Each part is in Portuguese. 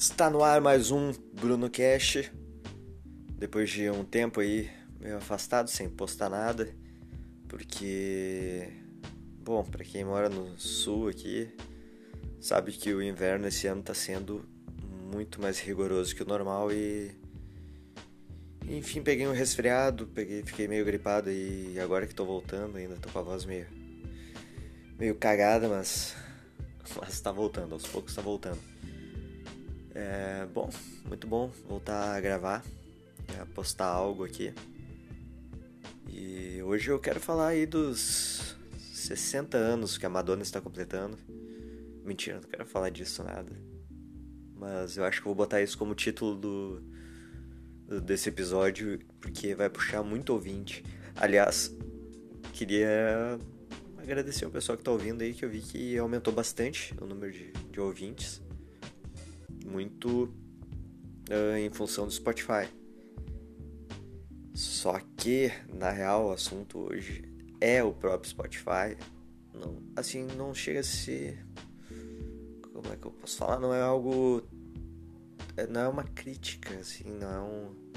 Está no ar mais um Bruno Cash. Depois de um tempo aí meio afastado, sem postar nada, porque bom, para quem mora no sul aqui, sabe que o inverno esse ano está sendo muito mais rigoroso que o normal e enfim, peguei um resfriado, peguei, fiquei meio gripado e agora que tô voltando, ainda tô com a voz meio meio cagada, mas mas tá voltando, aos poucos tá voltando. É, bom, muito bom voltar a gravar, a postar algo aqui. E hoje eu quero falar aí dos 60 anos que a Madonna está completando. Mentira, não quero falar disso nada. Mas eu acho que vou botar isso como título do, do desse episódio, porque vai puxar muito ouvinte. Aliás, queria agradecer o pessoal que está ouvindo aí, que eu vi que aumentou bastante o número de, de ouvintes muito uh, em função do Spotify. Só que, na real, o assunto hoje é o próprio Spotify. Não, assim, não chega a ser. Como é que eu posso falar? Não é algo. É, não é uma crítica, assim, não é um.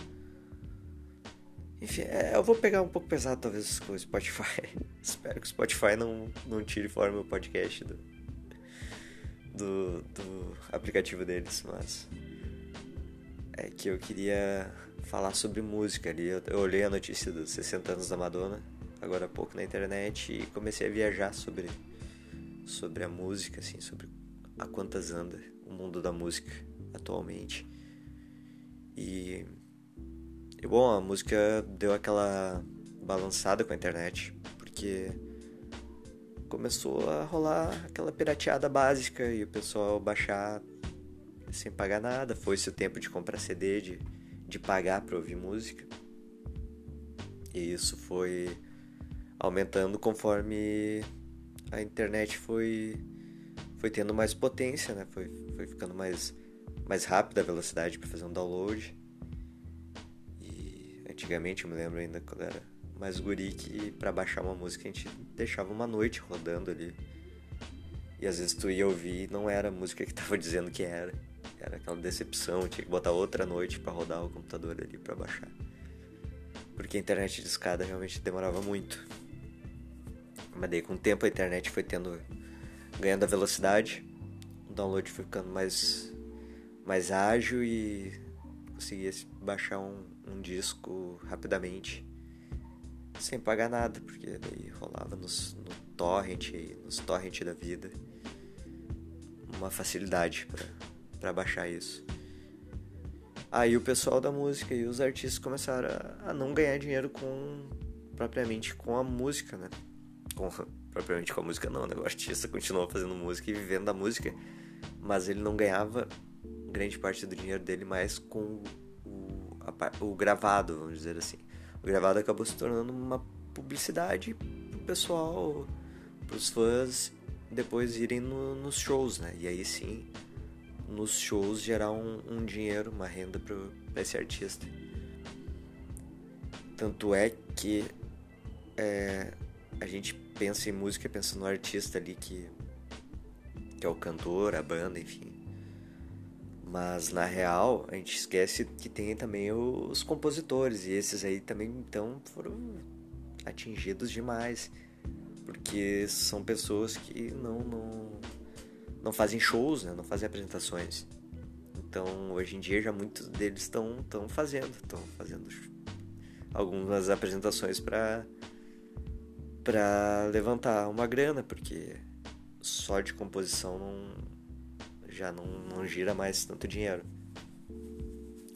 Enfim, é, eu vou pegar um pouco pesado, talvez, com o Spotify. Espero que o Spotify não, não tire fora meu podcast do, do, do aplicativo deles, mas é que eu queria falar sobre música ali. Eu, eu, olhei a notícia dos 60 anos da Madonna agora há pouco na internet e comecei a viajar sobre sobre a música, assim, sobre a quantas anda o mundo da música atualmente. E, e bom, a música deu aquela balançada com a internet, porque começou a rolar aquela pirateada básica e o pessoal baixar sem pagar nada. Foi-se o tempo de comprar CD, de, de pagar para ouvir música. E isso foi aumentando conforme a internet foi, foi tendo mais potência, né? Foi, foi ficando mais, mais rápida a velocidade para fazer um download. E antigamente eu me lembro ainda quando era mais guri que pra baixar uma música a gente deixava uma noite rodando ali. E às vezes tu ia ouvir e não era a música que tava dizendo que era. Era aquela decepção, tinha que botar outra noite para rodar o computador ali para baixar. Porque a internet de escada realmente demorava muito. Mas daí com o tempo a internet foi tendo ganhando a velocidade, o download foi ficando mais mais ágil e conseguia baixar um, um disco rapidamente sem pagar nada, porque daí rolava nos, no torrent, nos torrent da vida, uma facilidade para baixar isso. Aí o pessoal da música e os artistas começaram a, a não ganhar dinheiro com propriamente com a música, né? Com, propriamente com a música não, né? O artista continuou fazendo música e vivendo da música, mas ele não ganhava grande parte do dinheiro dele mais com o, a, o gravado, vamos dizer assim o gravado acabou se tornando uma publicidade pro pessoal, pros fãs depois irem no, nos shows, né? E aí sim, nos shows gerar um, um dinheiro, uma renda para esse artista. Tanto é que é, a gente pensa em música, pensa no artista ali que, que é o cantor, a banda, enfim. Mas na real, a gente esquece que tem também os compositores, e esses aí também então foram atingidos demais. Porque são pessoas que não, não, não fazem shows, né? não fazem apresentações. Então hoje em dia já muitos deles estão fazendo, estão fazendo algumas apresentações para para levantar uma grana, porque só de composição não, já não, não gira mais tanto dinheiro.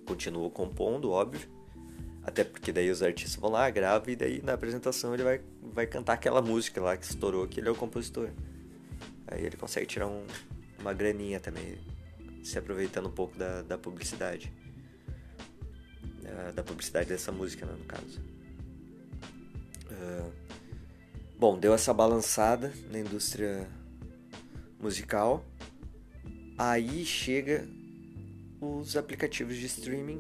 Continua compondo, óbvio. Até porque daí os artistas vão lá, gravam e daí na apresentação ele vai, vai cantar aquela música lá que estourou, que ele é o compositor. Aí ele consegue tirar um, uma graninha também, se aproveitando um pouco da, da publicidade. Da, da publicidade dessa música, né, no caso. Uh, bom, deu essa balançada na indústria musical. Aí chega os aplicativos de streaming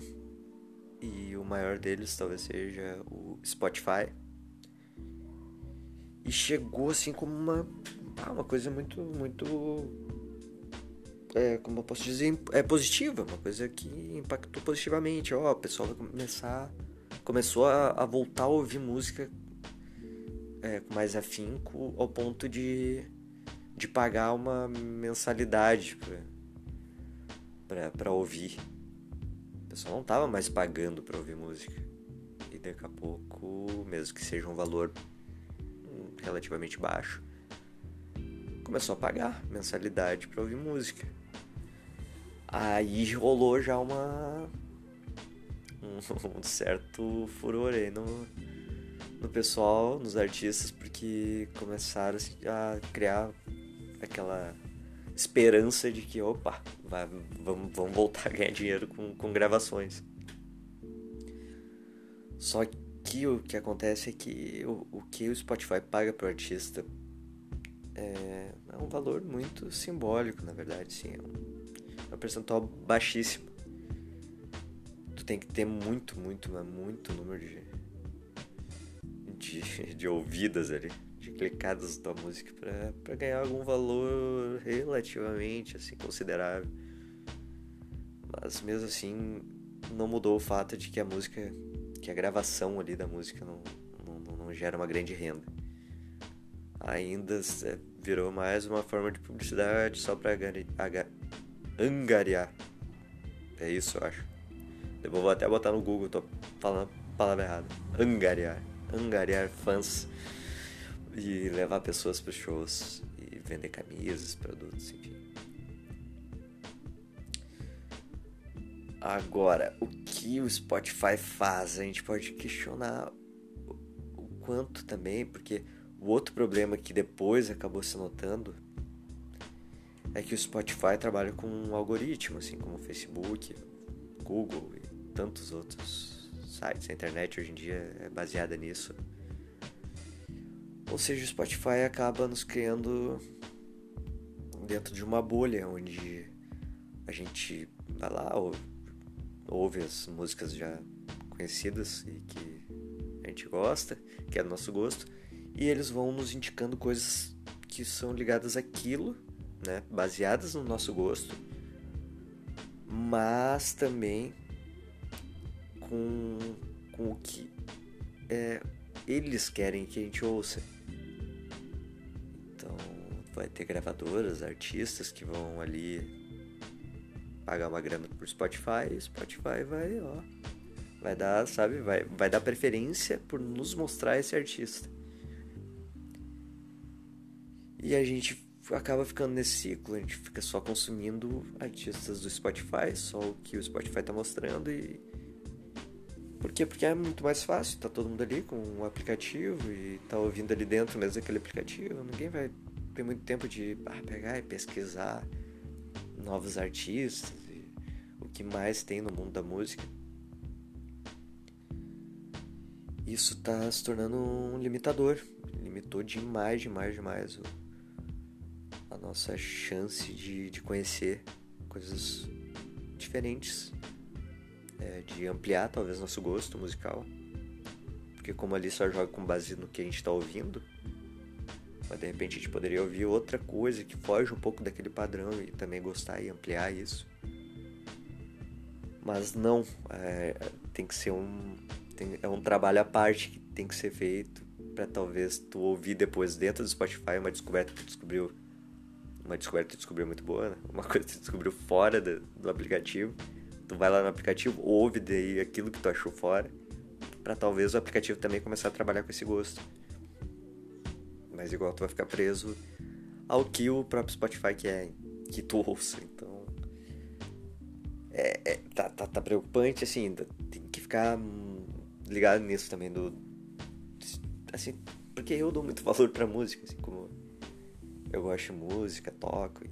e o maior deles talvez seja o Spotify. E chegou assim como uma, ah, uma coisa muito muito é, como eu posso dizer, é positiva, uma coisa que impactou positivamente. Ó, o pessoal vai começar, começou a, a voltar a ouvir música é, com mais afinco ao ponto de, de pagar uma mensalidade para ouvir. O pessoal não tava mais pagando para ouvir música. E daqui a pouco, mesmo que seja um valor relativamente baixo, começou a pagar mensalidade para ouvir música. Aí rolou já uma um, certo furor aí no, no pessoal, nos artistas, porque começaram a criar aquela esperança de que, opa, vai, vamos, vamos voltar a ganhar dinheiro com, com gravações. Só que o que acontece é que o, o que o Spotify paga pro artista é, é um valor muito simbólico, na verdade, sim. É um, é um percentual baixíssimo. Tu tem que ter muito, muito, muito número de, de, de ouvidas ali, de clicadas da música para ganhar algum valor relativamente assim considerável. Mas mesmo assim, não mudou o fato de que a música, que a gravação ali da música não, não, não gera uma grande renda. Ainda virou mais uma forma de publicidade só para angariar. É isso, eu acho. Depois vou até botar no Google, tô falando a palavra errada. Angariar. Angariar fãs e levar pessoas para shows e vender camisas, produtos, enfim. Agora, o que o Spotify faz? A gente pode questionar o quanto também, porque o outro problema que depois acabou se notando é que o Spotify trabalha com um algoritmo, assim como o Facebook, Google e tantos outros sites. A internet hoje em dia é baseada nisso. Ou seja, o Spotify acaba nos criando dentro de uma bolha onde a gente vai lá, ouve, as músicas já conhecidas e que a gente gosta, que é do nosso gosto, e eles vão nos indicando coisas que são ligadas àquilo né, baseadas no nosso gosto, mas também com, com o que é, eles querem que a gente ouça. Vai ter gravadoras, artistas que vão ali pagar uma grana por Spotify, Spotify vai, ó, vai dar, sabe, vai, vai dar preferência por nos mostrar esse artista. E a gente acaba ficando nesse ciclo, a gente fica só consumindo artistas do Spotify, só o que o Spotify tá mostrando e. Por quê? Porque é muito mais fácil, tá todo mundo ali com o um aplicativo e tá ouvindo ali dentro mesmo daquele aplicativo. Ninguém vai ter muito tempo de ah, pegar e pesquisar novos artistas e o que mais tem no mundo da música. Isso tá se tornando um limitador. Limitou demais, demais, demais o a nossa chance de, de conhecer coisas diferentes, é, de ampliar talvez nosso gosto musical. Porque como ali só joga com base no que a gente está ouvindo, mas de repente a gente poderia ouvir outra coisa que foge um pouco daquele padrão e também gostar e ampliar isso. Mas não, é, tem que ser um. Tem, é um trabalho à parte que tem que ser feito para talvez tu ouvir depois dentro do Spotify uma descoberta que tu descobriu uma descoberta que tu descobriu muito boa, né? Uma coisa que tu descobriu fora do, do aplicativo. Tu vai lá no aplicativo, ouve daí aquilo que tu achou fora, para talvez o aplicativo também começar a trabalhar com esse gosto. Mas igual tu vai ficar preso ao que o próprio Spotify quer que tu ouça. Então. É, é, tá, tá, tá preocupante, assim, tem que ficar ligado nisso também do. Assim, porque eu dou muito valor pra música, assim, como eu gosto de música, toco e,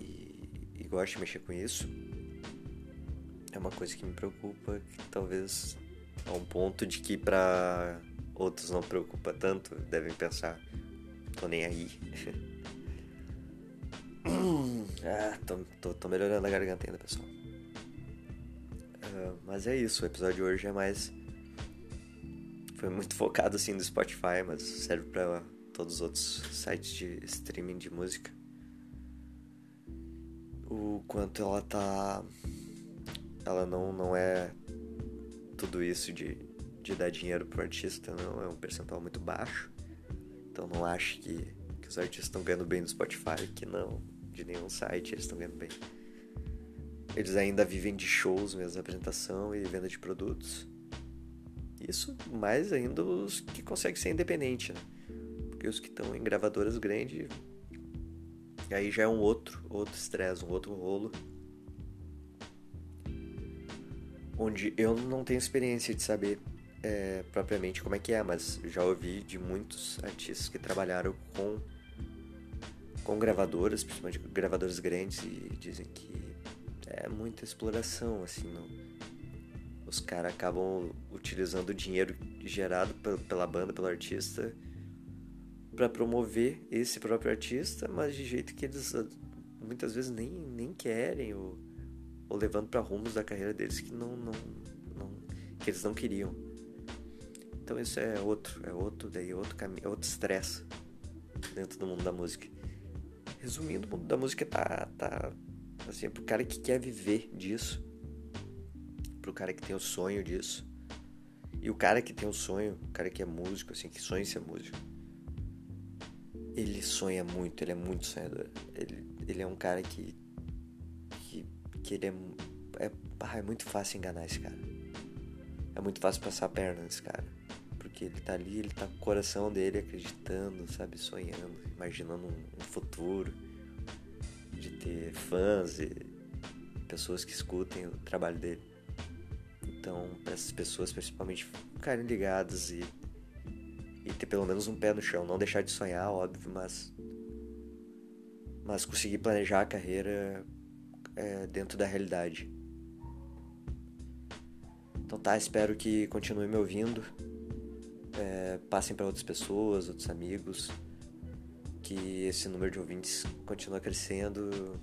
e, e gosto de mexer com isso. É uma coisa que me preocupa, que talvez a um ponto de que para outros não preocupa tanto, devem pensar, tô nem aí. ah, tô, tô, tô, melhorando a garganta ainda, pessoal. Uh, mas é isso, o episódio de hoje é mais. Foi muito focado assim no Spotify, mas serve pra todos os outros sites de streaming de música. o quanto ela tá. Ela não, não é tudo isso de, de dar dinheiro pro artista, não. É um percentual muito baixo. Então não acho que, que os artistas estão ganhando bem no Spotify, que não. De nenhum site eles estão ganhando bem. Eles ainda vivem de shows mesmo, apresentação e venda de produtos. Isso mais ainda os que conseguem ser independente, né? Porque os que estão em gravadoras grandes, aí já é um outro, outro estresse, um outro rolo. Onde eu não tenho experiência de saber é, propriamente como é que é, mas já ouvi de muitos artistas que trabalharam com com gravadoras, principalmente gravadoras grandes, e dizem que é muita exploração, assim, não os caras acabam utilizando o dinheiro gerado pela banda, pelo artista, para promover esse próprio artista, mas de jeito que eles ah, muitas vezes nem, nem querem, ou, ou levando para rumos da carreira deles que não, não, não que eles não queriam. Então isso é outro, é outro daí, outro caminho, é outro estresse dentro do mundo da música. Resumindo, o mundo da música tá, tá assim, é pro cara que quer viver disso pro cara que tem o sonho disso. E o cara que tem o sonho, o cara que é músico, assim, que sonha em ser músico, ele sonha muito, ele é muito sonhador. Ele, ele é um cara que. que, que ele é, é. Ah, é muito fácil enganar esse cara. É muito fácil passar a perna nesse cara. Porque ele tá ali, ele tá com o coração dele acreditando, sabe, sonhando, imaginando um, um futuro de ter fãs e pessoas que escutem o trabalho dele. Então, para essas pessoas, principalmente, ficarem ligadas e, e ter pelo menos um pé no chão. Não deixar de sonhar, óbvio, mas. Mas conseguir planejar a carreira é, dentro da realidade. Então tá, espero que continue me ouvindo. Passem para outras pessoas, outros amigos. Que esse número de ouvintes continue crescendo.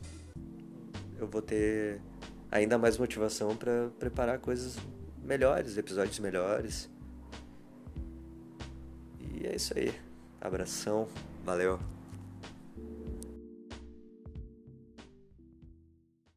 Eu vou ter ainda mais motivação para preparar coisas melhores, episódios melhores. E é isso aí. Abração, valeu.